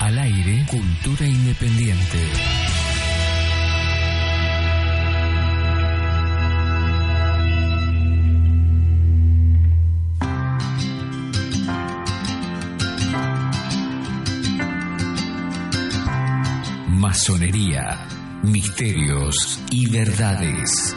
Al aire, cultura independiente. Masonería, misterios y verdades.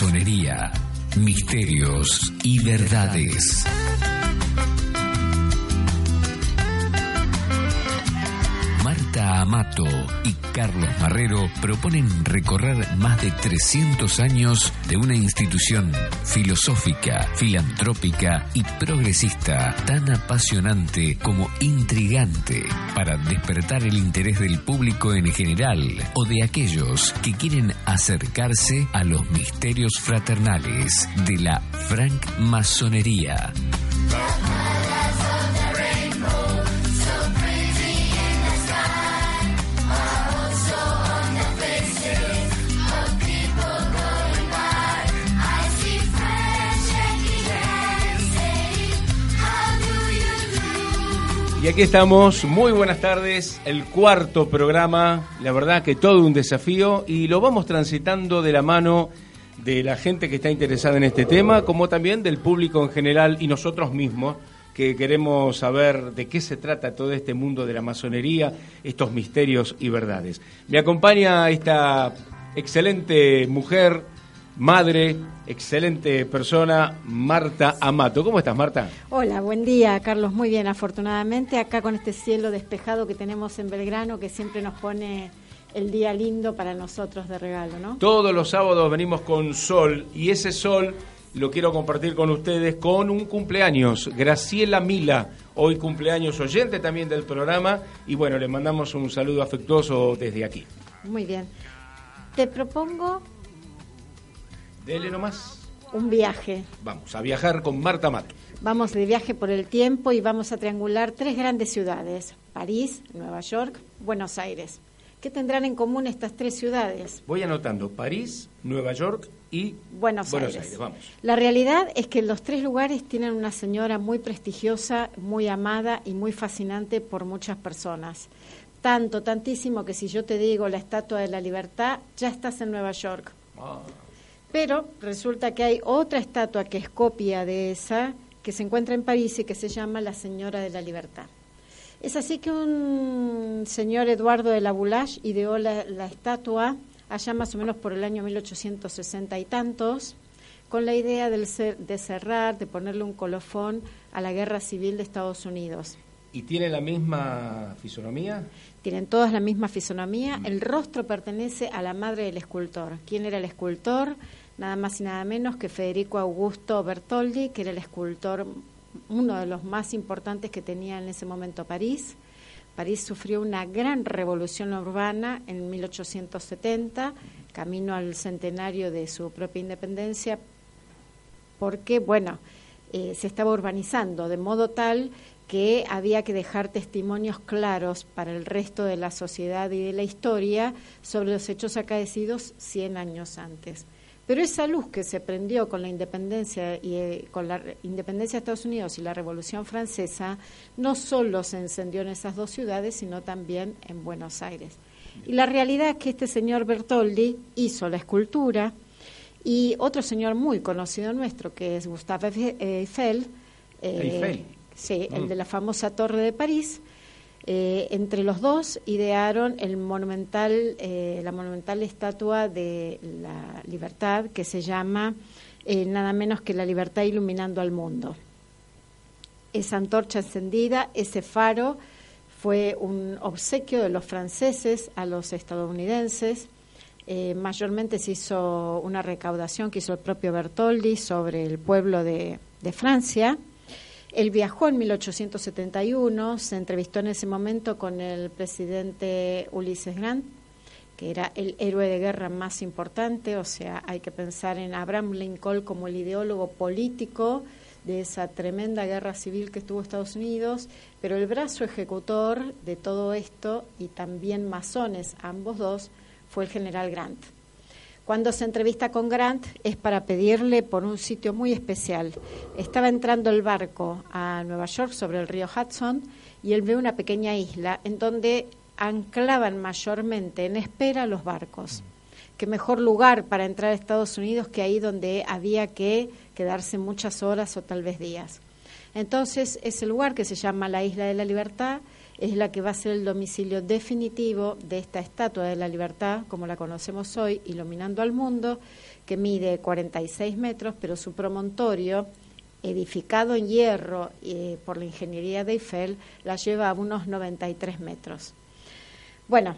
Masonería, misterios y verdades. Marta Amato y Carlos Marrero proponen recorrer más de 300 años de una institución filosófica, filantrópica y progresista tan apasionante como intrigante para despertar el interés del público en general o de aquellos que quieren acercarse a los misterios fraternales de la francmasonería. Y aquí estamos, muy buenas tardes, el cuarto programa, la verdad que todo un desafío. Y lo vamos transitando de la mano de la gente que está interesada en este tema, como también del público en general y nosotros mismos que queremos saber de qué se trata todo este mundo de la masonería, estos misterios y verdades. Me acompaña esta excelente mujer, madre, excelente persona, Marta Amato. ¿Cómo estás, Marta? Hola, buen día, Carlos. Muy bien, afortunadamente, acá con este cielo despejado que tenemos en Belgrano, que siempre nos pone el día lindo para nosotros de regalo, ¿no? Todos los sábados venimos con sol y ese sol lo quiero compartir con ustedes con un cumpleaños, Graciela Mila, hoy cumpleaños oyente también del programa y bueno, le mandamos un saludo afectuoso desde aquí. Muy bien. Te propongo Dele nomás. un viaje. Vamos a viajar con Marta Amato. Vamos de viaje por el tiempo y vamos a triangular tres grandes ciudades, París, Nueva York, Buenos Aires. ¿Qué tendrán en común estas tres ciudades? Voy anotando París, Nueva York y Buenos, Buenos Aires. Aires. Vamos. La realidad es que los tres lugares tienen una señora muy prestigiosa, muy amada y muy fascinante por muchas personas. Tanto, tantísimo que si yo te digo la Estatua de la Libertad, ya estás en Nueva York. Ah, Pero resulta que hay otra estatua que es copia de esa, que se encuentra en París y que se llama la Señora de la Libertad. Es así que un señor Eduardo de la Boulache ideó la, la estatua allá más o menos por el año 1860 y tantos, con la idea cer- de cerrar, de ponerle un colofón a la guerra civil de Estados Unidos. ¿Y tiene la misma fisonomía? Tienen todas la misma fisonomía. El rostro pertenece a la madre del escultor. ¿Quién era el escultor? Nada más y nada menos que Federico Augusto Bertoldi, que era el escultor, uno de los más importantes que tenía en ese momento París. París sufrió una gran revolución urbana en 1870, camino al centenario de su propia independencia, porque, bueno, eh, se estaba urbanizando de modo tal que había que dejar testimonios claros para el resto de la sociedad y de la historia sobre los hechos acaecidos 100 años antes. Pero esa luz que se prendió con la independencia y eh, con la independencia de Estados Unidos y la Revolución Francesa no solo se encendió en esas dos ciudades, sino también en Buenos Aires. Y la realidad es que este señor Bertoldi hizo la escultura y otro señor muy conocido nuestro, que es Gustave Eiffel, eh, Eiffel. sí, el Mm. de la famosa Torre de París, Eh, entre los dos idearon eh, la monumental estatua de la libertad que se llama eh, nada menos que la libertad iluminando al mundo. Esa antorcha encendida, ese faro, fue un obsequio de los franceses a los estadounidenses. mayormente se hizo una recaudación que hizo el propio Bertoldi sobre el pueblo de Francia él viajó en 1871, se entrevistó en ese momento con el presidente Ulises Grant, que era el héroe de guerra más importante, o sea, hay que pensar en Abraham Lincoln como el ideólogo político de esa tremenda guerra civil que estuvo Estados Unidos, pero el brazo ejecutor de todo esto, y también masones, ambos dos, fue el general Grant. Cuando se entrevista con Grant es para pedirle por un sitio muy especial. Estaba entrando el barco a Nueva York sobre el río Hudson y él ve una pequeña isla en donde anclaban mayormente en espera los barcos. Qué mejor lugar para entrar a Estados Unidos que ahí donde había que quedarse muchas horas o tal vez días. Entonces, ese lugar que se llama la Isla de la Libertad es la que va a ser el domicilio definitivo de esta Estatua de la Libertad, como la conocemos hoy, iluminando al mundo, que mide 46 metros, pero su promontorio, edificado en hierro eh, por la ingeniería de Eiffel, la lleva a unos 93 metros. Bueno,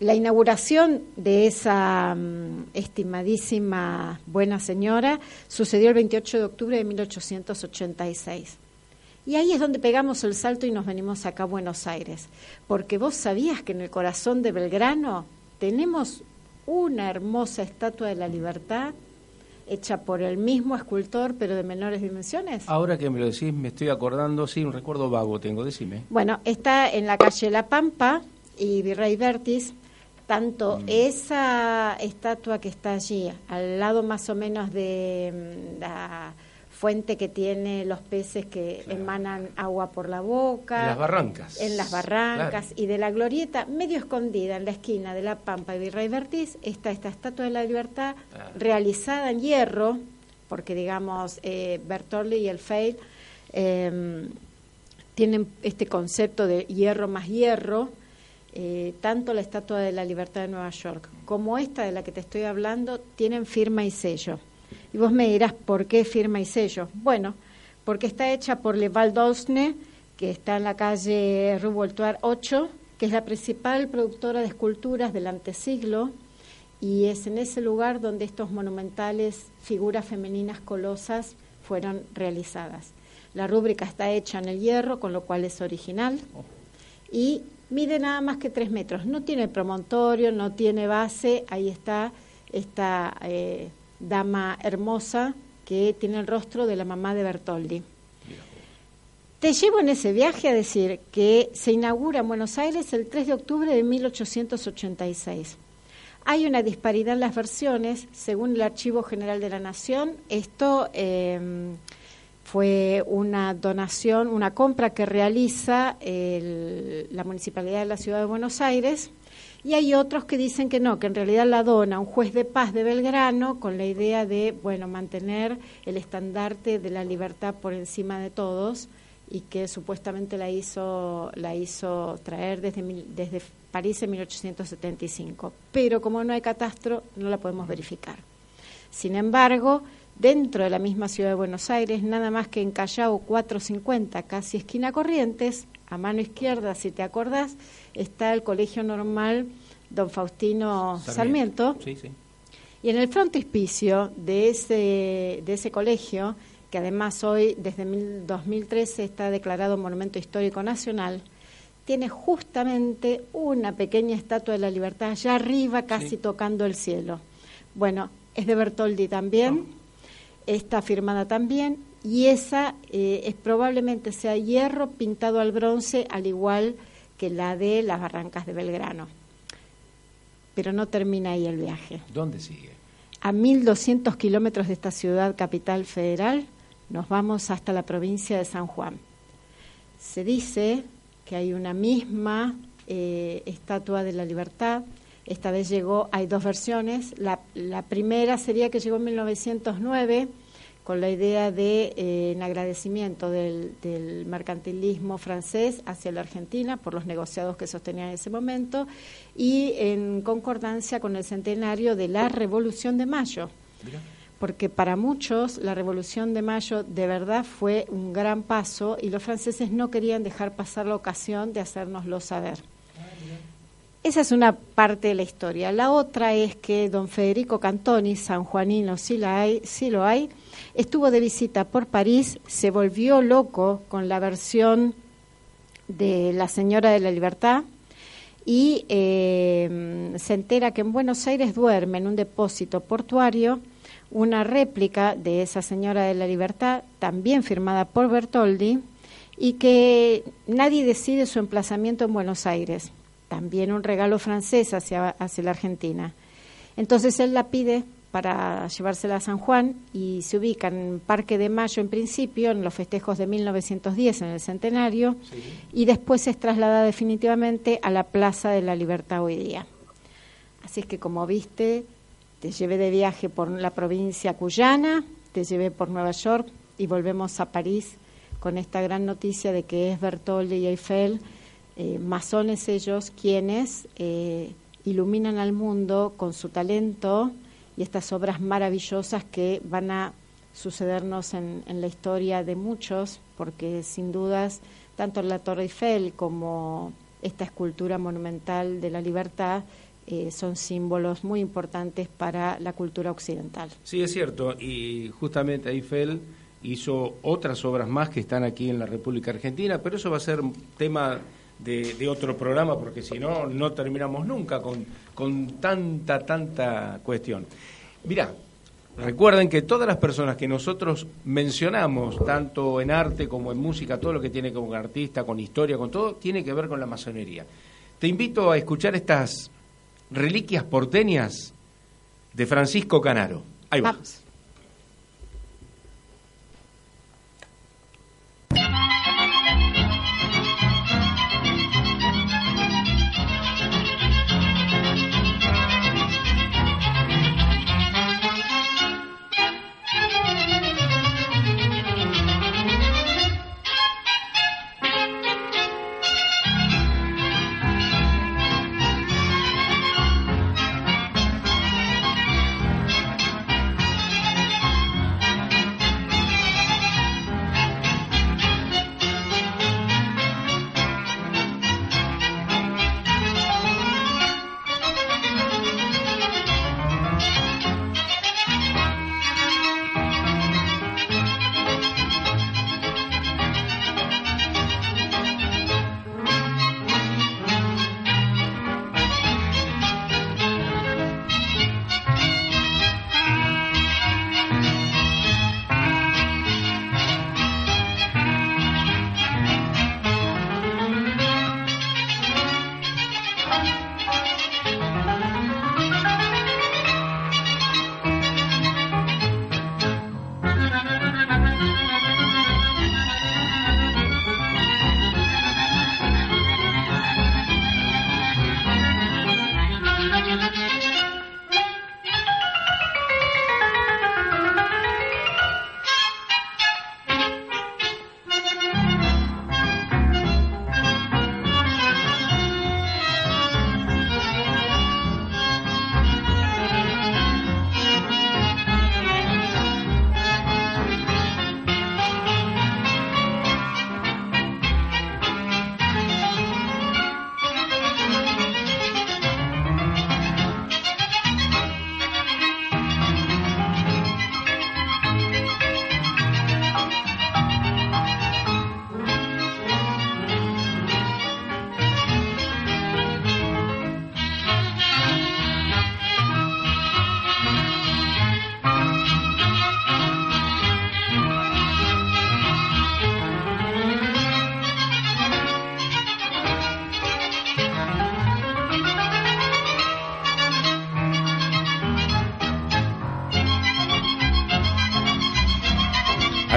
la inauguración de esa mm, estimadísima buena señora sucedió el 28 de octubre de 1886. Y ahí es donde pegamos el salto y nos venimos acá a Buenos Aires, porque vos sabías que en el corazón de Belgrano tenemos una hermosa estatua de la libertad hecha por el mismo escultor, pero de menores dimensiones. Ahora que me lo decís, me estoy acordando, sí, un recuerdo vago tengo, decime. Bueno, está en la calle La Pampa y Virrey Vertis, tanto mm. esa estatua que está allí, al lado más o menos de mm, la fuente que tiene los peces que emanan agua por la boca. En las barrancas. En las barrancas. Y de la glorieta, medio escondida en la esquina de la Pampa y Virrey Vertiz, está esta estatua de la libertad realizada en hierro, porque digamos, eh, Bertolli y el Feil em, tienen este concepto de hierro más hierro. Eh, tanto la Estatua de la Libertad de Nueva York como esta de la que te estoy hablando tienen firma y sello. Y vos me dirás, ¿por qué firma y sello? Bueno, porque está hecha por Le Val d'Osne, que está en la calle Rue 8, que es la principal productora de esculturas del antesiglo, y es en ese lugar donde estos monumentales figuras femeninas colosas fueron realizadas. La rúbrica está hecha en el hierro, con lo cual es original, y mide nada más que tres metros. No tiene promontorio, no tiene base, ahí está esta eh, dama hermosa que tiene el rostro de la mamá de Bertoldi. Te llevo en ese viaje a decir que se inaugura en Buenos Aires el 3 de octubre de 1886. Hay una disparidad en las versiones, según el Archivo General de la Nación. Esto em, fue una donación, una compra que realiza la Municipalidad de la Ciudad de Buenos Aires y hay otros que dicen que no, que en realidad la dona un juez de paz de Belgrano con la idea de, bueno, mantener el estandarte de la libertad por encima de todos y que supuestamente la hizo, la hizo traer desde, desde París en 1875. Pero como no hay catastro, no la podemos verificar. Sin embargo, dentro de la misma ciudad de Buenos Aires, nada más que en Callao 450, casi esquina Corrientes, a mano izquierda, si te acordás, está el Colegio Normal Don Faustino Sarmiento. Y en el frontispicio de ese, de ese colegio, que además hoy, desde 2013, está declarado Monumento Histórico Nacional, tiene justamente una pequeña estatua de la libertad allá arriba, casi tocando el cielo. Bueno, es de Bertoldi también, está firmada también, y esa eh, es probablemente sea hierro pintado al bronce, al igual que la de las barrancas de Belgrano. Pero no termina ahí el viaje. ¿Dónde sigue? A 1.200 kilómetros de esta ciudad capital federal nos vamos hasta la provincia de San Juan. Se dice que hay una misma eh, estatua de la libertad. Esta vez llegó, hay dos versiones. La, la primera sería que llegó en 1909 con la idea de, eh, en agradecimiento del, del, mercantilismo francés hacia la Argentina por los negociados que sostenían en ese momento y en concordancia con el centenario de la Revolución de Mayo. Porque para muchos la Revolución de Mayo de verdad fue un gran paso y los franceses no querían dejar pasar la ocasión de hacérnoslo saber. Esa es una parte de la historia. La otra es que don Federico Cantoni, sanjuanino, sí, la hay, sí lo hay, estuvo de visita por París, se volvió loco con la versión de La Señora de la Libertad y eh, se entera que en Buenos Aires duerme en un depósito portuario una réplica de esa Señora de la Libertad, también firmada por Bertoldi, y que nadie decide su emplazamiento en Buenos Aires también un regalo francés hacia, hacia la Argentina. Entonces él la pide para llevársela a San Juan y se ubica en Parque de Mayo en principio, en los festejos de 1910, en el centenario, y después es trasladada definitivamente a la Plaza de la Libertad hoy día. Así es que como viste, te llevé de viaje por la provincia cuyana, te llevé por Nueva York y volvemos a París con esta gran noticia de que es Bertoldi y Eiffel eh, masones ellos quienes eh, iluminan al mundo con su talento y estas obras maravillosas que van a sucedernos en, la historia de muchos, porque sin dudas tanto la Torre Eiffel como esta escultura monumental de la libertad eh, son símbolos muy importantes para la cultura occidental. Sí, es cierto, y justamente Eiffel hizo otras obras más que están aquí en la República Argentina, pero eso va a ser tema de, otro programa, porque si no, no terminamos nunca con, con tanta, tanta cuestión. Mirá, recuerden que todas las personas que nosotros mencionamos, tanto en arte como en música, todo lo que tiene que ver con artista, con historia, con todo, tiene que ver con la masonería. Te invito a escuchar estas reliquias porteñas de Francisco Canaro. Ahí vamos.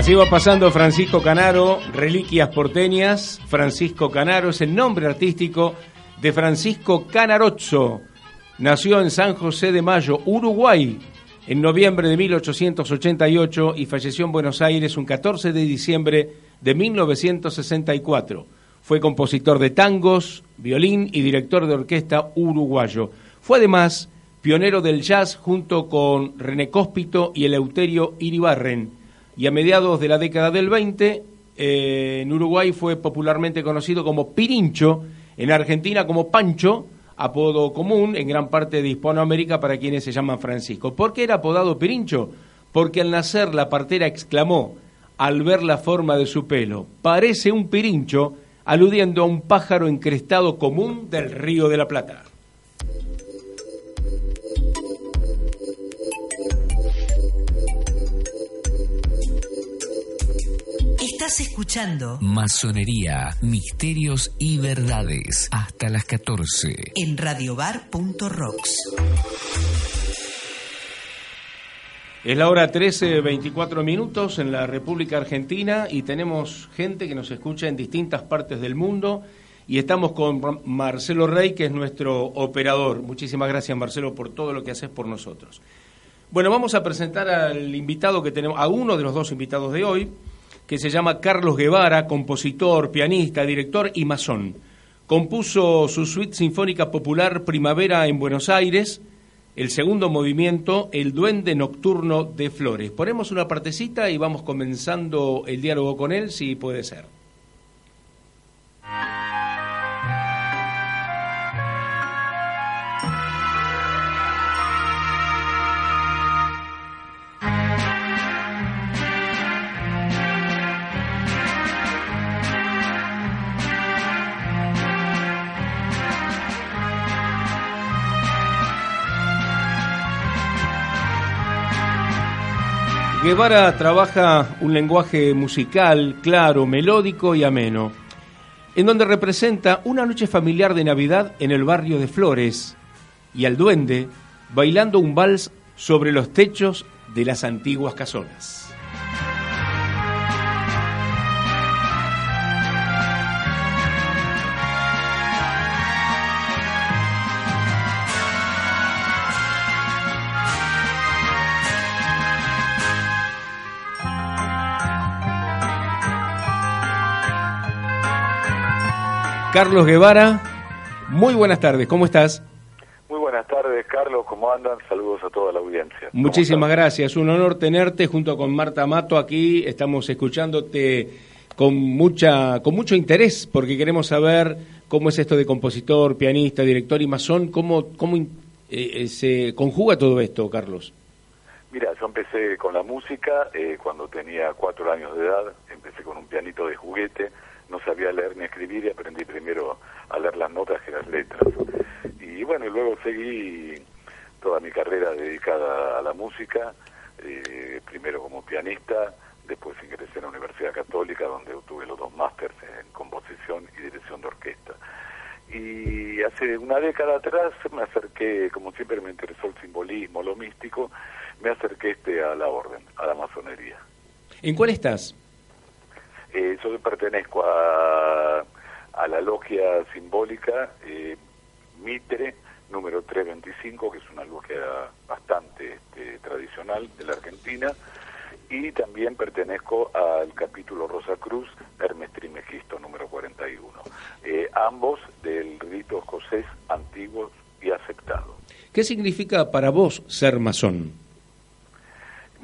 Así pasando Francisco Canaro, Reliquias Porteñas. Francisco Canaro es el nombre artístico de Francisco Canarozzo. Nació en San José de Mayo, Uruguay, en noviembre de 1888 y falleció en Buenos Aires un 14 de diciembre de 1964. Fue compositor de tangos, violín y director de orquesta uruguayo. Fue además pionero del jazz junto con René Cóspito y Eleuterio Iribarren. Y a mediados de la década del 20, eh, en Uruguay fue popularmente conocido como Pirincho, en Argentina como Pancho, apodo común en gran parte de Hispanoamérica para quienes se llaman Francisco. ¿Por qué era apodado Pirincho? Porque al nacer la partera exclamó, al ver la forma de su pelo, parece un pirincho, aludiendo a un pájaro encrestado común del río de la Plata. Estás escuchando Masonería, Misterios y Verdades hasta las 14 en radiobar.rocks. Es la hora 13, 24 minutos en la República Argentina y tenemos gente que nos escucha en distintas partes del mundo y estamos con Marcelo Rey, que es nuestro operador. Muchísimas gracias, Marcelo, por todo lo que haces por nosotros. Bueno, vamos a presentar al invitado que tenemos, a uno de los dos invitados de hoy que se llama Carlos Guevara, compositor, pianista, director y masón. Compuso su suite sinfónica popular Primavera en Buenos Aires, el segundo movimiento, El Duende Nocturno de Flores. Ponemos una partecita y vamos comenzando el diálogo con él, si puede ser. Guevara trabaja un lenguaje musical claro, melódico y ameno, en donde representa una noche familiar de Navidad en el barrio de Flores y al duende bailando un vals sobre los techos de las antiguas casonas. Carlos Guevara. Muy buenas tardes, ¿cómo estás? Muy buenas tardes, Carlos, ¿cómo andan? Saludos a toda la audiencia. Muchísimas gracias, un honor tenerte junto con Marta Mato aquí. Estamos escuchándote con mucha con mucho interés porque queremos saber cómo es esto de compositor, pianista, director y masón, cómo cómo eh, eh, se conjuga todo esto, Carlos. Mira, yo empecé con la música eh, cuando tenía cuatro años de edad, empecé con un pianito de juguete no sabía leer ni escribir y aprendí primero a leer las notas que las letras. Y bueno, y luego seguí toda mi carrera dedicada a la música, eh, primero como pianista, después ingresé en la Universidad Católica donde obtuve los dos másters en composición y dirección de orquesta. Y hace una década atrás me acerqué, como siempre me interesó el simbolismo, lo místico, me acerqué este a la orden, a la masonería. ¿En cuál estás? Eh, yo pertenezco a, la logia simbólica eh, Mitre, número 325, que es una logia bastante este, tradicional de la Argentina, y también pertenezco al capítulo Rosa Cruz, Hermes Trimegisto, número 41. Eh, ambos del rito escocés antiguo y aceptado. ¿Qué significa para vos ser masón?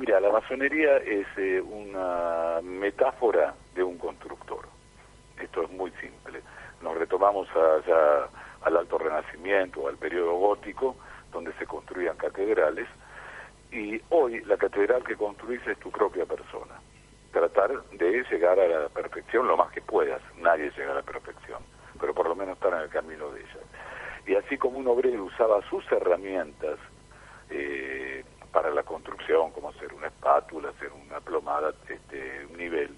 Mira, la masonería es eh, una metáfora de un constructor. Esto es muy simple. Nos retomamos allá al Alto Renacimiento, al periodo gótico, donde se construían catedrales, y hoy la catedral que construís es tu propia persona. Tratar de llegar a la perfección lo más que puedas. Nadie llega a la perfección, pero por lo menos estar en el camino de ella. Y así como un obrero usaba sus herramientas, eh, para la construcción, como hacer una espátula, hacer una plomada, este, un nivel.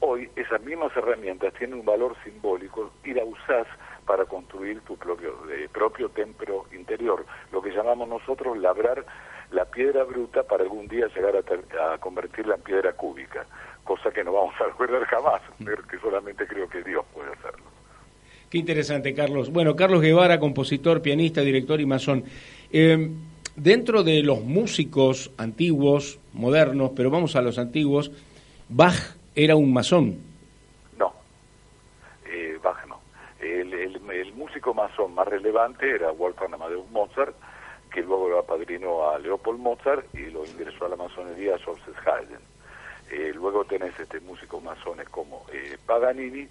Hoy esas mismas herramientas tienen un valor simbólico y la usás para construir tu propio, eh, propio templo interior, lo que llamamos nosotros labrar la piedra bruta para algún día llegar a, convertirla en piedra cúbica, cosa que no vamos a lograr jamás, pero que solamente creo que Dios puede hacerlo. Qué interesante, Carlos. Bueno, Carlos Guevara, compositor, pianista, director y masón. Eh, dentro de los músicos antiguos, modernos, pero vamos a los antiguos, Bach era un masón. No, eh, Bach no. El, el, músico masón más relevante era Wolfgang Amadeus Mozart, que luego lo apadrinó a Leopold Mozart y lo ingresó a la masonería a Joseph Haydn. Eh, luego tenés este músicos masones como eh, Paganini,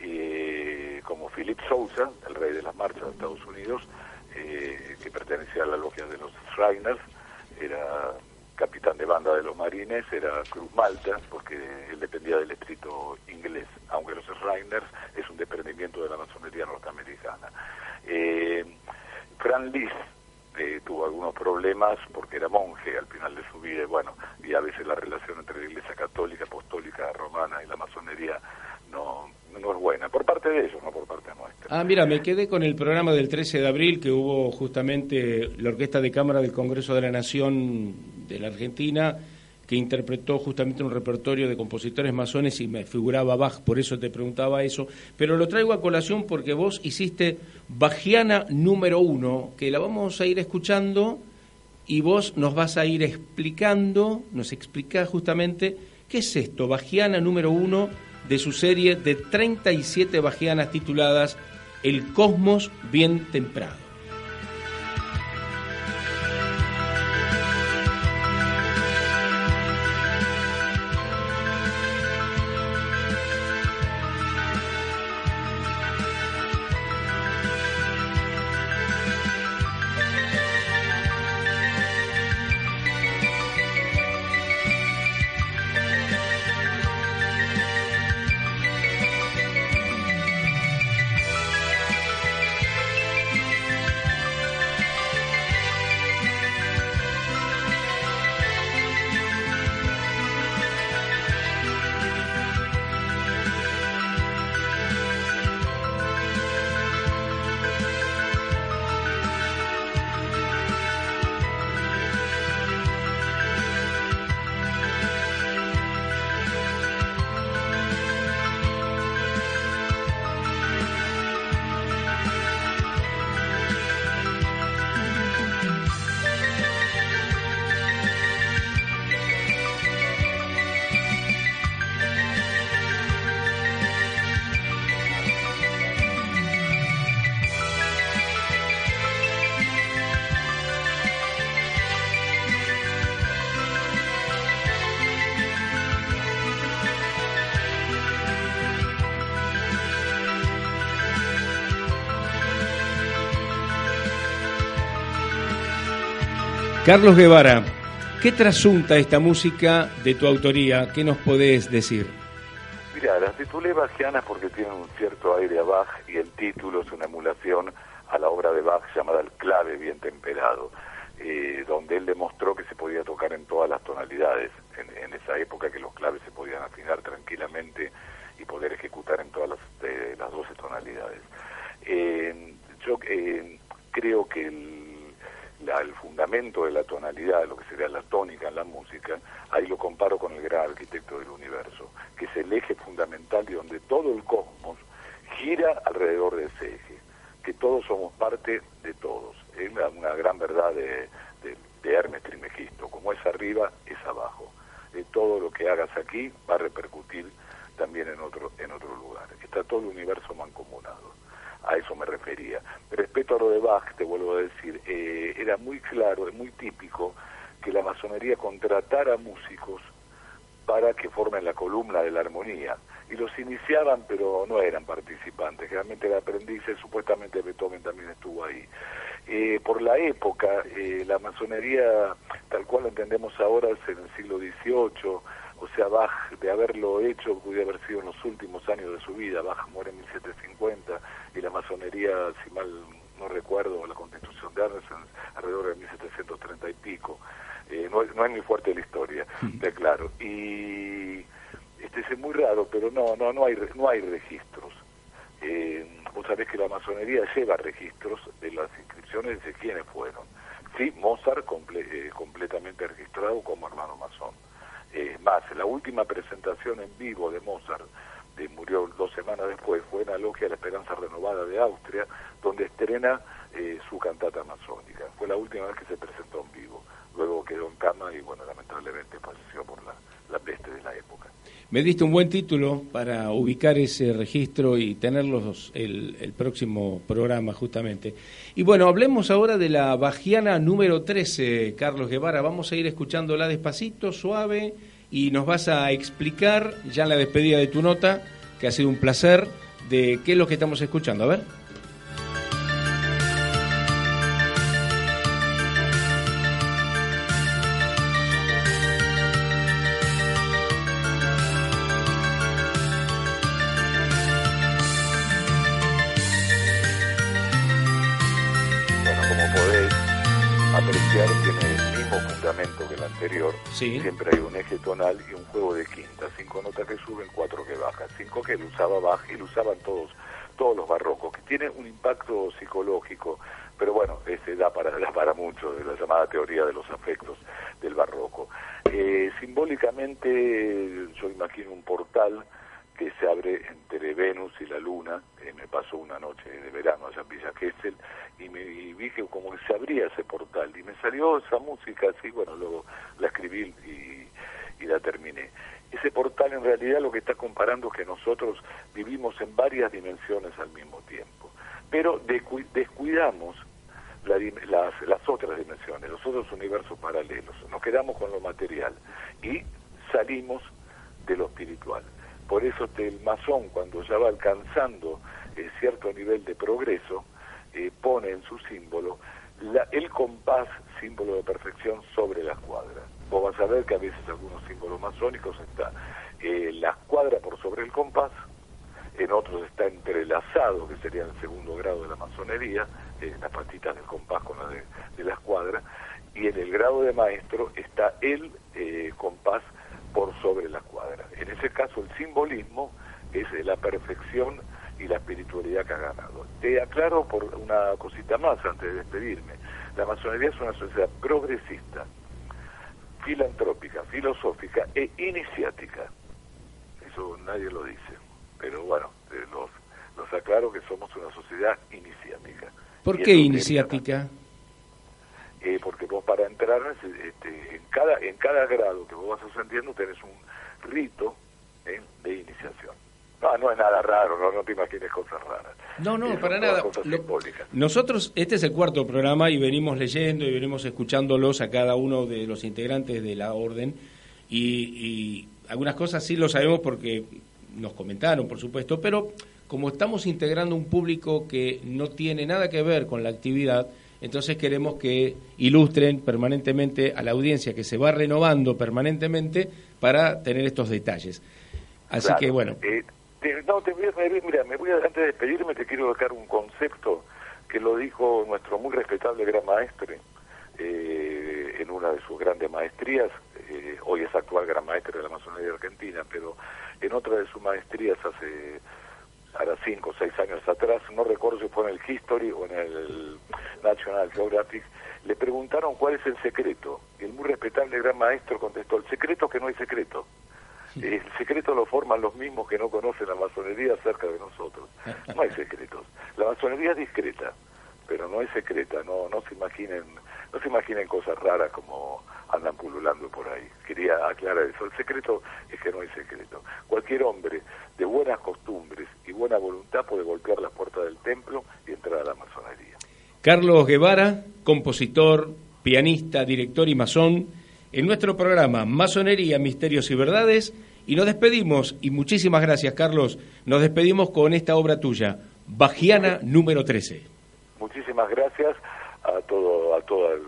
eh, como Philip Sousa, el rey de las marchas de Estados Unidos, eh, que pertenecía a la logia de los Shriners, era capitán de banda de los marines, era Cruz Malta, porque él dependía del estrito inglés, aunque los Shriners es un desprendimiento de la masonería norteamericana. Eh, Fran Lis eh, tuvo algunos problemas porque era monje al final de su vida, bueno, y a veces la relación entre la Iglesia Católica, Apostólica, Romana y la masonería no, no es buena, por parte de ellos, no por parte nuestra. Ah, mira, me quedé con el programa del 13 de abril que hubo justamente la Orquesta de Cámara del Congreso de la Nación de la Argentina que interpretó justamente un repertorio de compositores masones y me figuraba Bach, por eso te preguntaba eso, pero lo traigo a colación porque vos hiciste Bajiana número uno, que la vamos a ir escuchando y vos nos vas a ir explicando, nos explicás justamente qué es esto, Bajiana número uno de su serie de 37 bajianas tituladas El Cosmos Bien Temprado. Carlos Guevara, ¿qué trasunta esta música de tu autoría? ¿Qué nos podés decir? Mira, las titulé Bachianas porque tienen un cierto aire a Bach y el título es una emulación a la obra de Bach llamada El clave bien temperado, eh, donde él demostró que se podía tocar en todas las tonalidades, en, esa época que los claves se podían afinar tranquilamente y poder ejecutar en todas las, eh, las 12 tonalidades. Eh, yo creo que el el fundamento de la tonalidad, lo que sería la tónica en la música, ahí lo comparo con el gran arquitecto del universo, que es el eje fundamental de donde todo el cosmos gira alrededor de ese eje, que todos somos parte de todos. Es una, gran verdad de, de, Hermes Trimegisto, como es arriba, es abajo. De todo lo que hagas aquí va a repercutir también en otro, en otro lugar. Está todo el universo mancomunado a eso me refería. Respecto a lo de Bach, te vuelvo a decir, eh, era muy claro, muy típico que la masonería contratara músicos para que formen la columna de la armonía. Y los iniciaban, pero no eran participantes, generalmente eran aprendices, supuestamente Beethoven también estuvo ahí. Eh, por la época, eh, la masonería, tal cual lo entendemos ahora, es en el siglo XVIII, o sea, Bach, de haberlo hecho, pudiera haber sido en los últimos años de su vida. Bach muere en 1750 y la masonería, si mal no recuerdo, la constitución de Arnes alrededor de 1730 y pico. Eh, no, no, es muy fuerte la historia, de claro. Y este es muy raro, pero no, no, no hay, no hay registros. Eh, vos sabés que la masonería lleva registros de las inscripciones de quiénes fueron. Sí, Mozart eh, completamente registrado como hermano masón eh, más, la última presentación en vivo de Mozart, de, murió dos semanas después, fue en la Logia de la Esperanza Renovada de Austria, donde estrena eh, su cantata masónica. Fue la última vez que se presentó en vivo. Luego quedó en cama y, bueno, lamentablemente falleció por la, la peste de la época. Me diste un buen título para ubicar ese registro y tenerlos el, próximo programa justamente. Y bueno, hablemos ahora de la Bajiana número 13, Carlos Guevara. Vamos a ir escuchándola despacito, suave, y nos vas a explicar ya en la despedida de tu nota, que ha sido un placer, de qué es lo que estamos escuchando. A ver. Siempre hay un eje tonal y un juego de quintas, cinco notas que suben, cuatro que bajan, cinco que él usaba baja y lo usaban todos todos los barrocos, que tiene un impacto psicológico, pero bueno, ese da para, da para mucho, de la llamada teoría de los afectos del barroco. Eh, simbólicamente yo imagino un portal se abre entre Venus y la Luna, eh, me pasó una noche de verano allá en Villa Gesell, y, me, vi que como se abría ese portal, y me salió esa música así, bueno, luego la escribí y, la terminé. Ese portal en realidad lo que está comparando es que nosotros vivimos en varias dimensiones al mismo tiempo, pero descuidamos las, las otras dimensiones, los otros universos paralelos, nos quedamos con lo material y salimos de lo espiritual. Por eso el masón, cuando ya va alcanzando eh, cierto nivel de progreso, eh, pone en su símbolo el compás, símbolo de perfección, sobre la escuadra. Vos vas a ver que a veces algunos símbolos masónicos está eh, la escuadra por sobre el compás, en otros está entrelazado, que sería el segundo grado de la masonería, las patitas del compás con la de, la escuadra, y en el grado de maestro está el compás por sobre la cuadra. En ese caso el simbolismo es la perfección y la espiritualidad que ha ganado. Te aclaro por una cosita más antes de despedirme. La masonería es una sociedad progresista, filantrópica, filosófica e iniciática. Eso nadie lo dice, pero bueno, eh, los, los aclaro que somos una sociedad iniciática. ¿Por qué iniciática? Eh, porque vos para entrar este, en cada en cada grado que vos vas ascendiendo tenés un rito ¿eh? de iniciación. No, no es nada raro, no, no te imagines cosas raras. No, no, para nada. nosotros, este es el cuarto programa y venimos leyendo y venimos escuchándolos a cada uno de los integrantes de la orden y, y algunas cosas sí lo sabemos porque nos comentaron, por supuesto, pero como estamos integrando un público que no tiene nada que ver con la actividad, entonces queremos que ilustren permanentemente a la audiencia que se va renovando permanentemente para tener estos detalles. Así que bueno. Eh, no, te voy a, mira, me voy a, antes de despedirme te quiero dejar un concepto que lo dijo nuestro muy respetable gran maestre eh, en una de sus grandes maestrías, eh, hoy es actual gran maestre de la masonería argentina, pero en otra de sus maestrías hace ahora cinco o seis años atrás, no recuerdo si fue en el History o en el National Geographic, le preguntaron cuál es el secreto. Y el muy respetable gran maestro contestó, el secreto es que no hay secreto. El secreto lo forman los mismos que no conocen la masonería cerca de nosotros. No hay secretos. La masonería es discreta, pero no es secreta. No, no se imaginen, no se imaginen cosas raras como andan pululando por ahí. Quería aclarar eso. El secreto es que no hay secreto. Cualquier hombre de buenas costumbres y buena voluntad puede golpear las puertas del templo y entrar a la masonería. Carlos Guevara, compositor, pianista, director y masón, en nuestro programa Masonería, Misterios y Verdades. Y nos despedimos, y muchísimas gracias, Carlos. Nos despedimos con esta obra tuya, Bajiana número 13. Muchísimas gracias a todo, a todo el,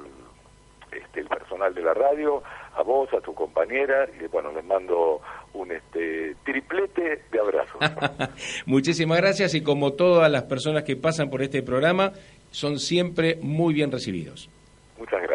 este, el personal de la radio, a vos, a tu compañera, y bueno, les mando un este triplete de abrazos. Muchísimas gracias y como todas las personas que pasan por este programa, son siempre muy bien recibidos. Muchas gracias.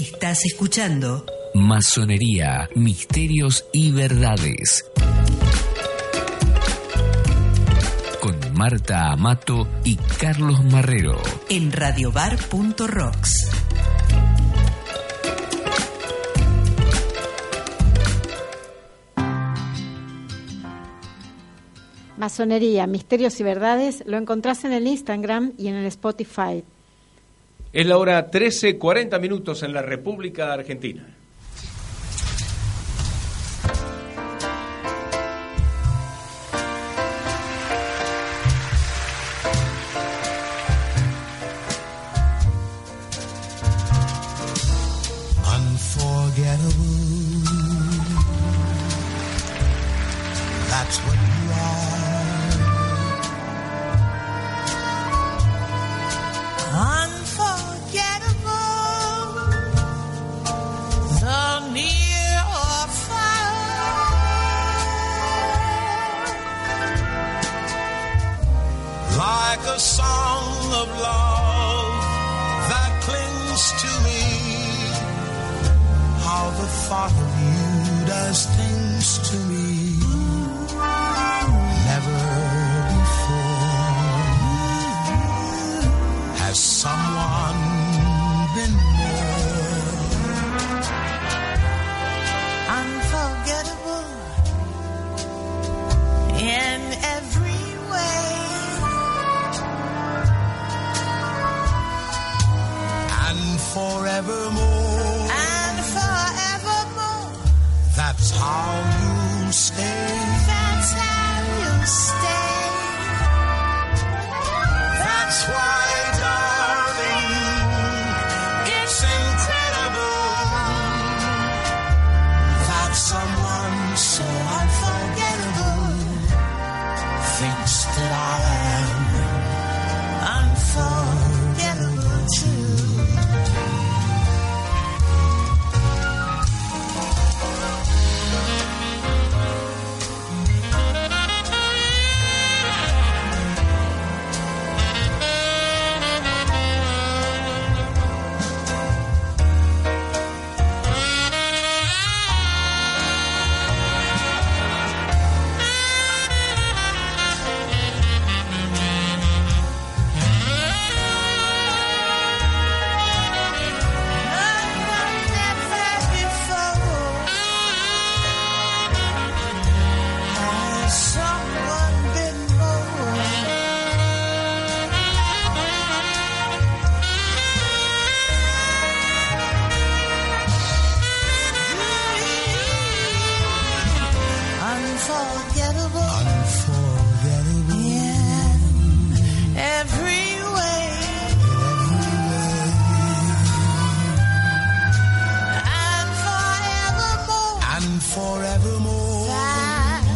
Estás escuchando Masonería, Misterios y Verdades. Con Marta Amato y Carlos Marrero. en radiobar.rocks. Masonería, Misterios y Verdades, lo encontrás en el Instagram y en el Spotify. Es la hora 13.40 minutos en la República Argentina. evermore.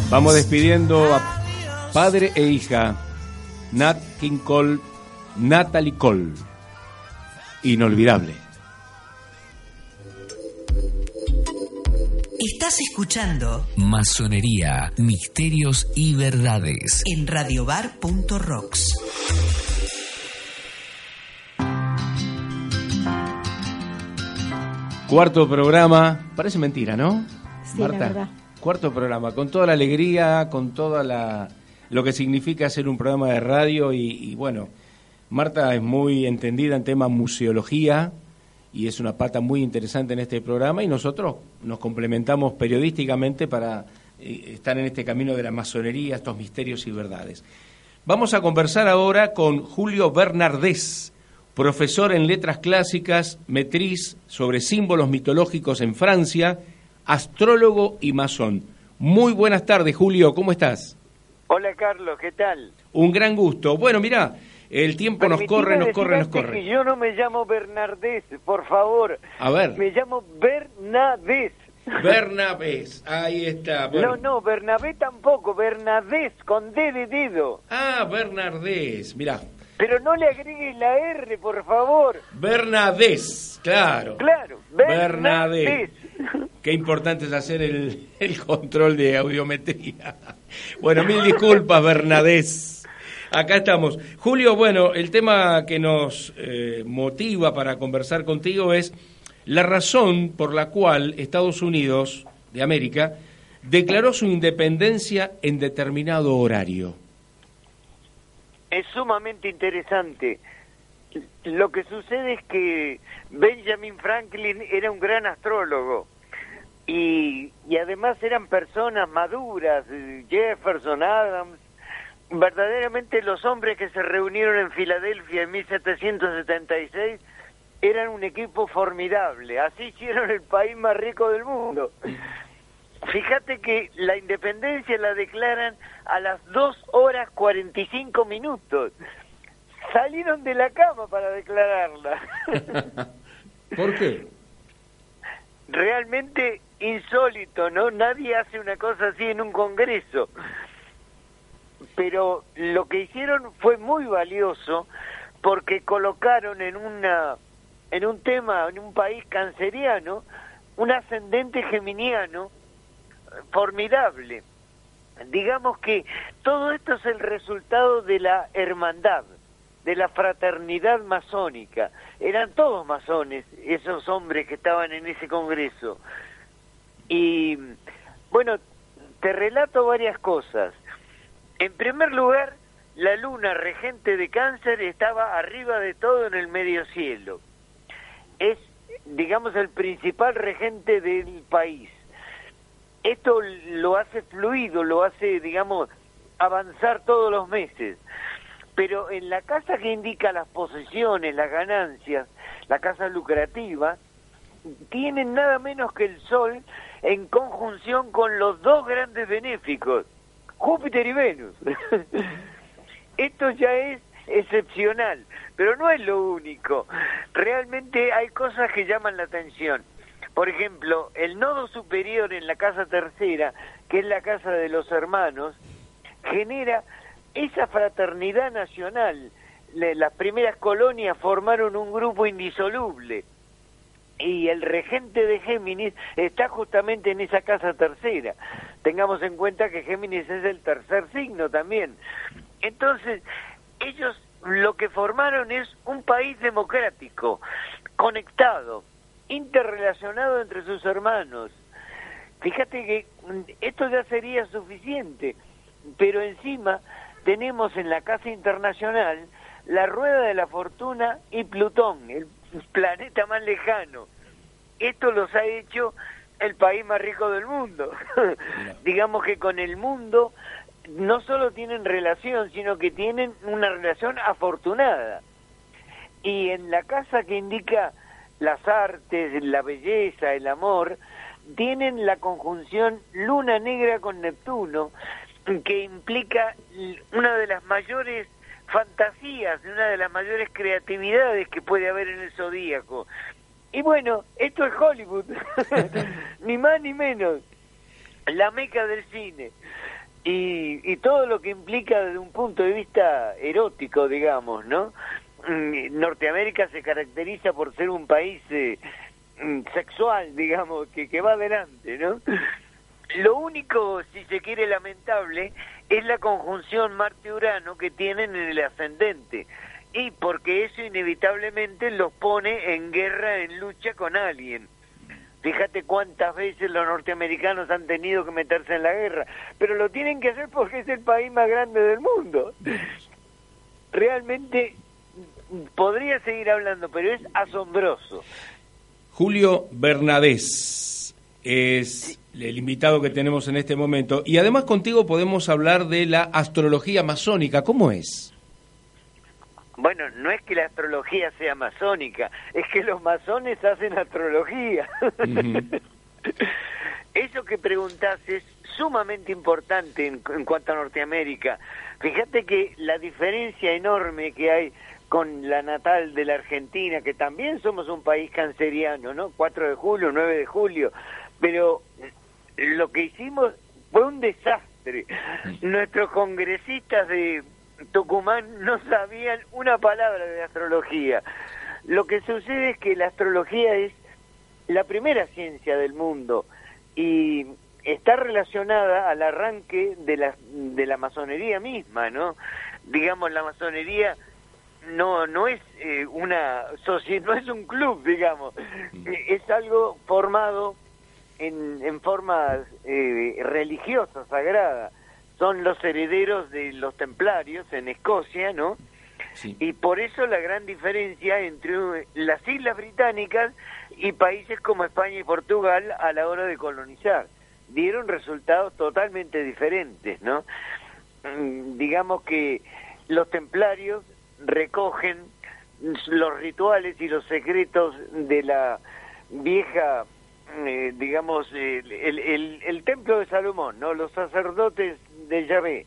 Vamos despidiendo a padre e hija, Nat King Cole, Natalie Cole. Inolvidable. Estás escuchando Masonería, Misterios y Verdades. en radiobar.rocks. Cuarto programa, parece mentira, ¿no? Sí, la verdad. Cuarto programa, con toda la alegría, con toda la lo que significa hacer un programa de radio y, y bueno, Marta es muy entendida en temas museología y es una pata muy interesante en este programa y nosotros nos complementamos periodísticamente para eh, estar en este camino de la masonería, estos misterios y verdades. Vamos a conversar ahora con Julio Bernardés, profesor en letras clásicas, metriz sobre símbolos mitológicos en Francia, astrólogo y masón. Muy buenas tardes, Julio, ¿cómo estás? Hola Carlos, ¿qué tal? Un gran gusto. Bueno, mira, el tiempo nos corre, nos corre, nos corre. que yo no me llamo Bernardés, por favor. A ver. Me llamo Bernadés. Bernabés, ahí está. Bueno. No, no, Bernabé tampoco, Bernadés, con D de dedo. Ah, Bernardés, mirá. Pero no le agregues la R, por favor. Bernadés, claro. Claro, Bernadés. Bernadés. Qué importante es hacer el, el control de audiometría. Bueno, mil disculpas, Bernadés. Acá estamos. Julio, bueno, el tema que nos eh, motiva para conversar contigo es la razón por la cual Estados Unidos de América declaró su independencia en determinado horario. Es sumamente interesante. Lo que sucede es que Benjamin Franklin era un gran astrólogo y, y además eran personas maduras, eh, Jefferson, Adams, verdaderamente los hombres que se reunieron en Filadelfia en 1776 eran un equipo formidable, así hicieron el país más rico del mundo. Fíjate que la independencia la declaran a las 2 horas 45 minutos. Salieron de la cama para declararla. ¿Por qué? Realmente insólito, ¿no? Nadie hace una cosa así en un congreso. Pero lo que hicieron fue muy valioso porque colocaron en una en un tema, en un país canceriano, un ascendente geminiano formidable. Digamos que todo esto es el resultado de la hermandad, de la fraternidad masónica. Eran todos masones, esos hombres que estaban en ese congreso. Y bueno, te relato varias cosas. En primer lugar, la luna regente de cáncer estaba arriba de todo en el medio cielo. Es, digamos, el principal regente del país esto lo hace fluido, lo hace, digamos, avanzar todos los meses. Pero en la casa que indica las posesiones, las ganancias, la casa lucrativa, tienen nada menos que el Sol en conjunción con los dos grandes benéficos, Júpiter y Venus. Esto ya es excepcional, pero no es lo único. Realmente hay cosas que llaman la atención. Por ejemplo, el nodo superior en la casa tercera, que es la casa de los hermanos, genera esa fraternidad nacional. Las primeras colonias formaron un grupo indisoluble y el regente de Géminis está justamente en esa casa tercera. Tengamos en cuenta que Géminis es el tercer signo también. Entonces, ellos lo que formaron es un país democrático, conectado, interrelacionado entre sus hermanos. Fíjate que esto ya sería suficiente, pero encima tenemos en la Casa Internacional la Rueda de la Fortuna y Plutón, el planeta más lejano. Esto los ha hecho el país más rico del mundo. Digamos que con el mundo no solo tienen relación, sino que tienen una relación afortunada. Y en la casa que indica las artes, la belleza, el amor, tienen la conjunción luna negra con Neptuno, que implica una de las mayores fantasías, una de las mayores creatividades que puede haber en el zodíaco. Y bueno, esto es Hollywood, ni más ni menos, la meca del cine. Y, y todo lo que implica desde un punto de vista erótico, digamos, ¿no? Mm, Norteamérica se caracteriza por ser un país eh, mm, sexual, digamos, que, que va adelante, ¿no? Lo único, si se quiere, lamentable es la conjunción Marte-Urano que tienen en el ascendente. Y porque eso inevitablemente los pone en guerra, en lucha con alguien. Fíjate cuántas veces los norteamericanos han tenido que meterse en la guerra, pero lo tienen que hacer porque es el país más grande del mundo. Realmente podría seguir hablando, pero es asombroso. Julio Bernadés es el invitado que tenemos en este momento. Y además contigo podemos hablar de la astrología masónica. ¿Cómo es? Bueno, no es que la astrología sea masónica, es que los masones hacen astrología. Eso que preguntás es sumamente importante en, en, cuanto a Norteamérica. Fíjate que la diferencia enorme que hay con la natal de la Argentina, que también somos un país canceriano, ¿no? 4 de julio, 9 de julio, pero lo que hicimos fue un desastre. Nuestros congresistas de Tucumán no sabían una palabra de astrología. Lo que sucede es que la astrología es la primera ciencia del mundo y está relacionada al arranque de la, de la masonería misma, ¿no? Digamos, la masonería no no es eh, una no es un club, digamos, es algo formado en, en forma eh, religiosa, sagrada. Son los herederos de los templarios en Escocia, ¿no? Sí. Y por eso la gran diferencia entre las Islas Británicas y países como España y Portugal a la hora de colonizar. Dieron resultados totalmente diferentes, ¿no? Mm, Digamos que los templarios recogen los rituales y los secretos de la vieja, eh, digamos, el, el- templo de Salomón, ¿no? Los sacerdotes de Yahvé.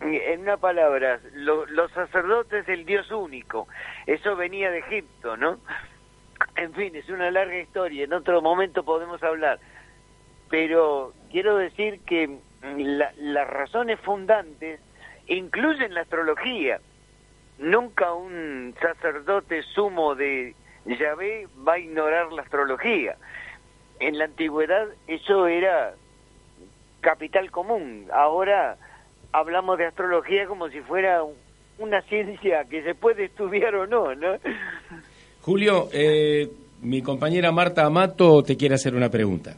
En una palabra, lo- los sacerdotes del Dios único. Eso venía de Egipto, ¿no? En fin, es una larga historia. En otro momento podemos hablar. Pero quiero decir que la- las razones fundantes incluyen la astrología. Nunca un sacerdote sumo de Yahvé va a ignorar la astrología. En la antigüedad eso era capital común. Ahora hablamos de astrología como si fuera un- una ciencia que se puede estudiar o no, ¿no? Julio, eh, mi compañera Marta Amato te quiere hacer una pregunta.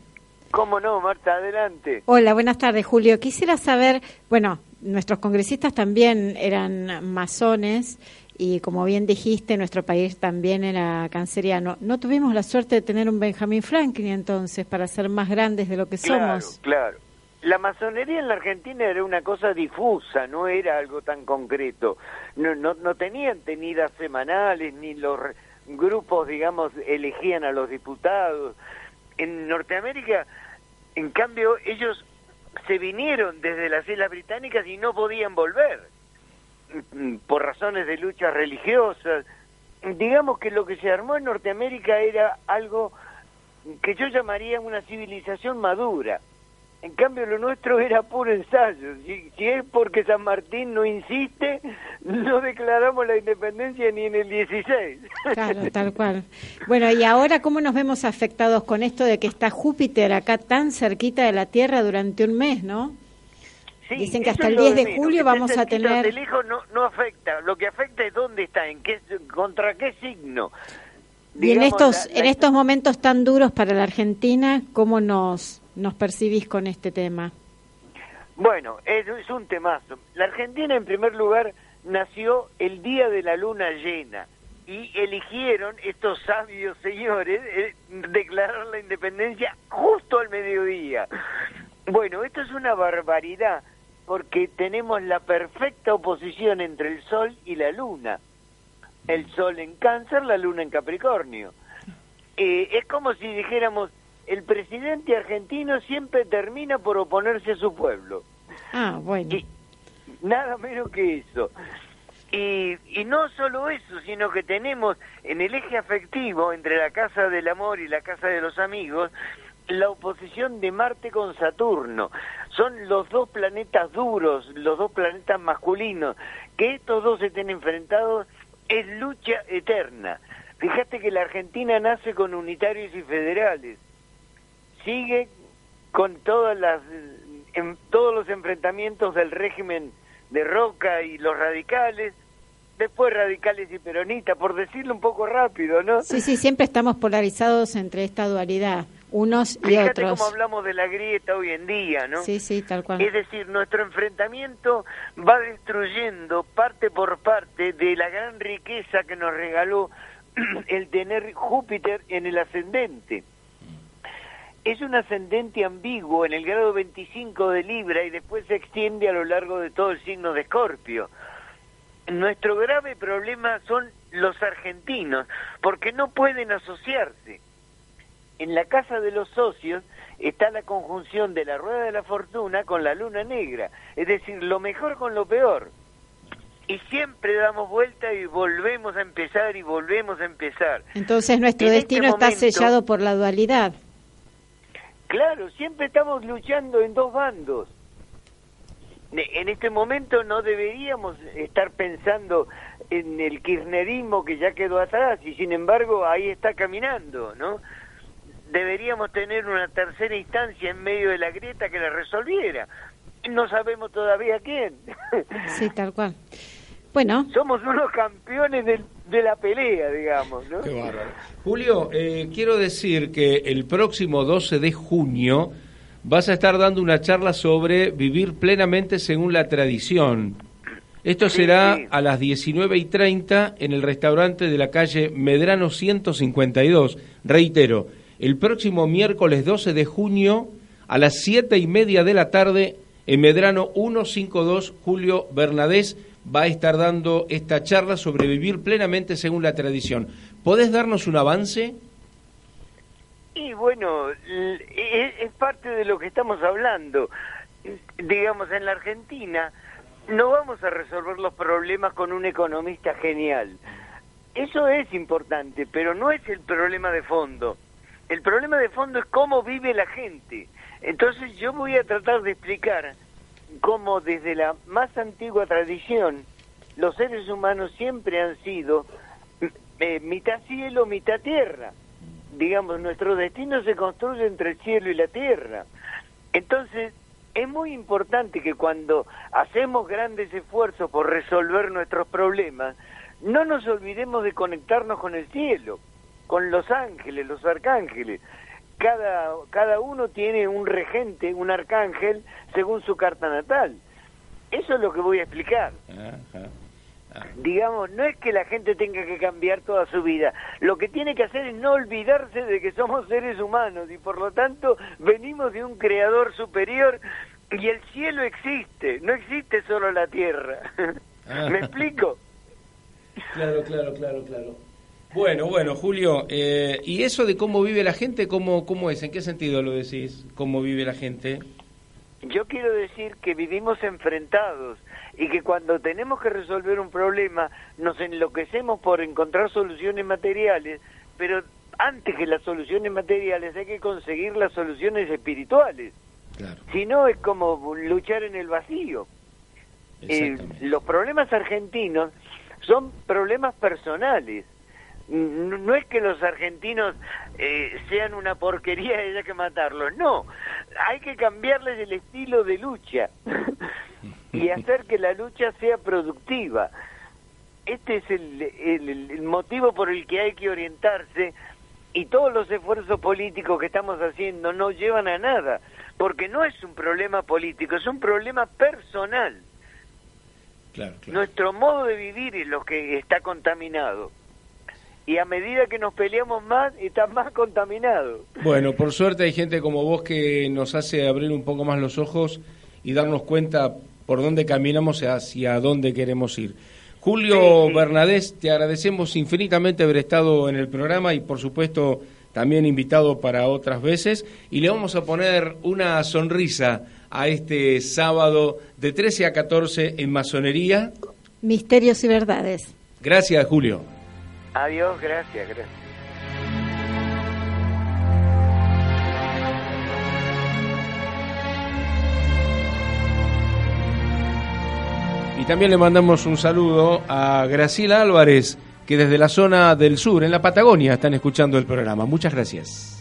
¿Cómo no, Marta? Adelante. Hola, buenas tardes, Julio. Quisiera saber, bueno, nuestros congresistas también eran masones y como bien dijiste, nuestro país también era canceriano. No tuvimos la suerte de tener un Benjamin Franklin entonces para ser más grandes de lo que Claro, somos. claro. La masonería en la Argentina era una cosa difusa, no era algo tan concreto. No, no, no tenían tenidas semanales, ni los grupos, digamos, elegían a los diputados. En Norteamérica, en cambio, ellos se vinieron desde las Islas Británicas y no podían volver por razones de luchas religiosas. Digamos que lo que se armó en Norteamérica era algo que yo llamaría una civilización madura. En cambio, lo nuestro era puro ensayo. Si, si es porque San Martín no insiste, no declaramos la independencia ni en el 16. Claro, tal cual. Bueno, y ahora, ¿cómo nos vemos afectados con esto de que está Júpiter acá tan cerquita de la Tierra durante un mes, no? Sí, Dicen que hasta el lo 10 de menos, julio vamos a tener- de lejos no, no afecta. Lo que afecta es dónde está, en qué, contra qué signo. Y en estos, la- la- en estos momentos tan duros para la Argentina, ¿cómo nos, nos percibís con este tema? Bueno, es, es un temazo. La Argentina, en primer lugar, nació el día de la luna llena y eligieron estos sabios señores eh, declarar la independencia justo al mediodía. Bueno, esto es una barbaridad porque tenemos la perfecta oposición entre el Sol y la Luna. El Sol en Cáncer, la Luna en Capricornio. Eh, es como si dijéramos, el presidente argentino siempre termina por oponerse a su pueblo. Ah, bueno. Y nada menos que eso. Y, y no solo eso, sino que tenemos en el eje afectivo entre la casa del amor y la casa de los amigos la oposición de Marte con Saturno. Son los dos planetas duros, los dos planetas masculinos. Que estos dos estén enfrentados es lucha eterna. Fíjate que la Argentina nace con unitarios y federales. Sigue con todas las todos los enfrentamientos del régimen de Roca y los radicales, después radicales y peronistas, por decirlo un poco rápido, ¿no? Sí, sí, siempre estamos polarizados entre esta dualidad, unos y Fíjate otros. cómo hablamos de la grieta hoy en día, ¿no? Sí, sí, tal cual. Es decir, nuestro enfrentamiento va destruyendo parte por parte de la gran riqueza que nos regaló el tener Júpiter en el ascendente. Es un ascendente ambiguo en el grado 25 de Libra y después se extiende a lo largo de todo el signo de Escorpio. Nuestro grave problema son los argentinos, porque no pueden asociarse. En la casa de los socios está la conjunción de la rueda de la fortuna con la luna negra, es decir, lo mejor con lo peor. Y siempre damos vuelta y volvemos a empezar y volvemos a empezar. Entonces nuestro En destino este está sellado por la dualidad. Claro, siempre estamos luchando en dos bandos. En este momento no deberíamos estar pensando en el kirchnerismo que ya quedó atrás y sin embargo ahí está caminando, ¿no? Deberíamos tener una tercera instancia en medio de la grieta que la resolviera. No sabemos todavía quién. Sí, tal cual. Bueno, Somos unos campeones del- de, la pelea, digamos, ¿no? Qué bárbaro. Julio, eh, quiero decir que el próximo 12 de junio vas a estar dando una charla sobre vivir plenamente según la tradición. Esto Sí, será sí. a las 19 y 30 en el restaurante de la calle Medrano 152. Reitero, el próximo miércoles 12 de junio a las 7 y media de la tarde en Medrano 152, Julio Bernadés va a estar dando esta charla sobre vivir plenamente según la tradición. ¿Podés darnos un avance? Y bueno, es, es parte de lo que estamos hablando. Digamos, en la Argentina no vamos a resolver los problemas con un economista genial. Eso es importante, pero no es el problema de fondo. El problema de fondo es cómo vive la gente. Entonces yo voy a tratar de explicar cómo desde la más antigua tradición los seres humanos siempre han sido eh, mitad cielo, mitad tierra digamos, nuestro destino se construye entre el cielo y la tierra. Entonces, es muy importante que cuando hacemos grandes esfuerzos por resolver nuestros problemas, no nos olvidemos de conectarnos con el cielo, con los ángeles, los arcángeles. Cada, cada uno tiene un regente, un arcángel, según su carta natal. Eso es lo que voy a explicar digamos, no es que la gente tenga que cambiar toda su vida, lo que tiene que hacer es no olvidarse de que somos seres humanos y por lo tanto venimos de un creador superior y el cielo existe, no existe solo la tierra. ¿Me explico? Claro, claro, claro, claro. Bueno, bueno, Julio, eh, ¿y eso de cómo vive la gente, cómo, cómo es? ¿En qué sentido lo decís? ¿Cómo vive la gente? Yo quiero decir que vivimos enfrentados y que cuando tenemos que resolver un problema nos enloquecemos por encontrar soluciones materiales, pero antes que las soluciones materiales hay que conseguir las soluciones espirituales. Claro. Si no es como luchar en el vacío. Eh, los problemas argentinos son problemas personales. No es que los argentinos eh, sean una porquería y haya que matarlos, no. Hay que cambiarles el estilo de lucha y hacer que la lucha sea productiva. Este es el, el- el motivo por el que hay que orientarse y todos los esfuerzos políticos que estamos haciendo no llevan a nada, porque no es un problema político, es un problema personal. Claro, claro. Nuestro modo de vivir es lo que está contaminado. Y a medida que nos peleamos más, está más contaminado. Bueno, por suerte hay gente como vos que nos hace abrir un poco más los ojos y darnos cuenta por dónde caminamos y hacia dónde queremos ir. Julio Sí, sí. Bernadés, te agradecemos infinitamente haber estado en el programa y por supuesto también invitado para otras veces y le vamos a poner una sonrisa a este sábado de 13 a 14 en Masonería. misterios y verdades. Gracias, Julio. Adiós, gracias, gracias. Y también le mandamos un saludo a Graciela Álvarez, que desde la zona del sur, en la Patagonia, están escuchando el programa. Muchas gracias.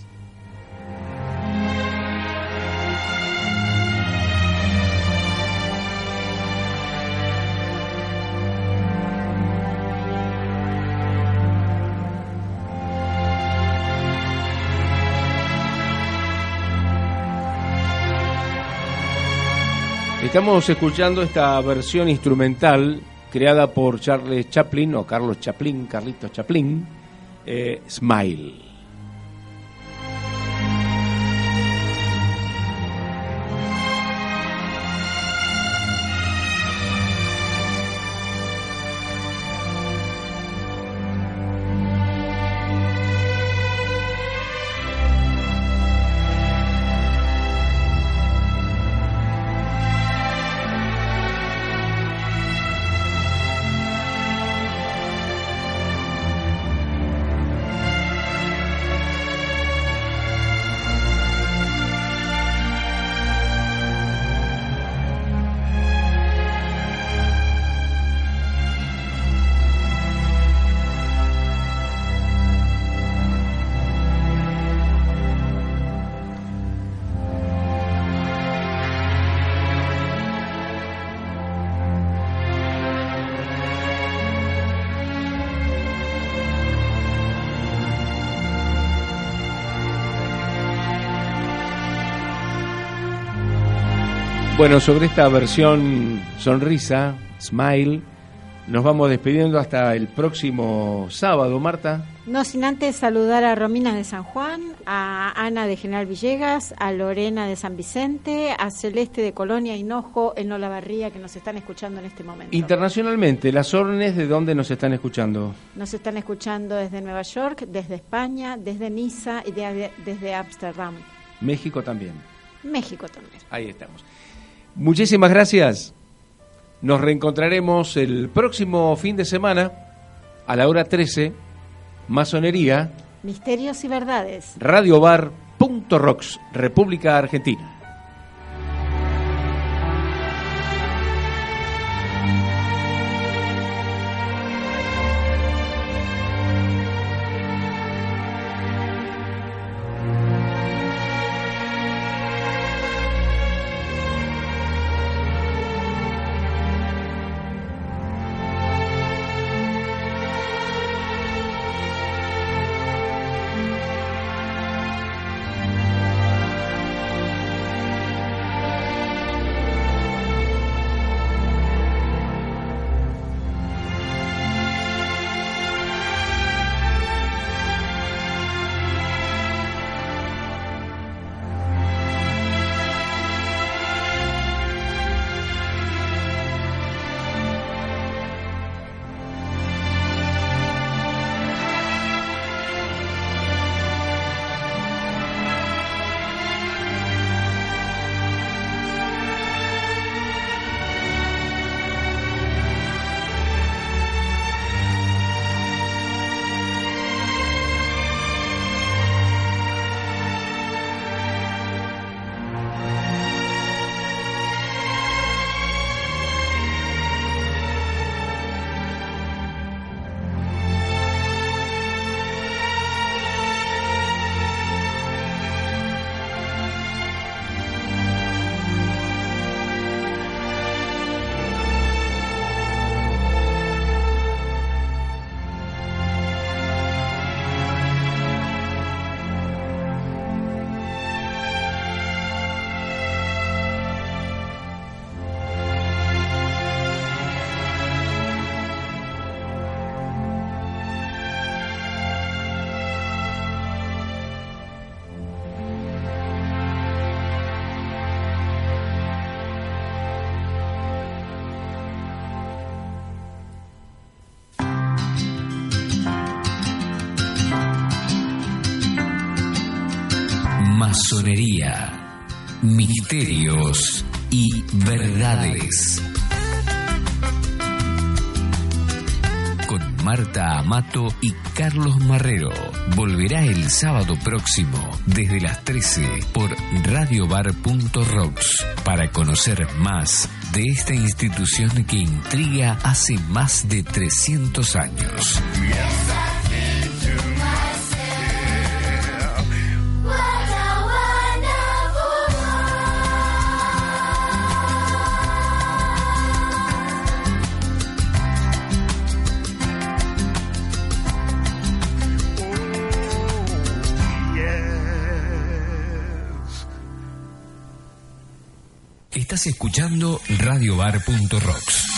Estamos escuchando esta versión instrumental creada por Charles Chaplin o Carlos Chaplin, Carlitos Chaplin, eh, Smile. Bueno, sobre esta versión sonrisa, smile, nos vamos despidiendo hasta el próximo sábado, Marta. No sin antes saludar a Romina de San Juan, a Ana de General Villegas, a Lorena de San Vicente, a Celeste de Colonia Hinojo, en Olavarría, que nos están escuchando en este momento. Internacionalmente, las órdenes de dónde nos están escuchando. Nos están escuchando desde Nueva York, desde España, desde Niza y de- desde Ámsterdam. México también. México también. Ahí estamos. Muchísimas gracias. Nos reencontraremos el próximo fin de semana a la hora 13. Masonería, Misterios y verdades. radiobar.rocks, República Argentina. Misterios y verdades. Con Marta Amato y Carlos Marrero. Volverá el sábado próximo desde las 13 por radiobar.rocks para conocer más de esta institución que intriga hace más de 300 años. Estás escuchando radiobar.rocks.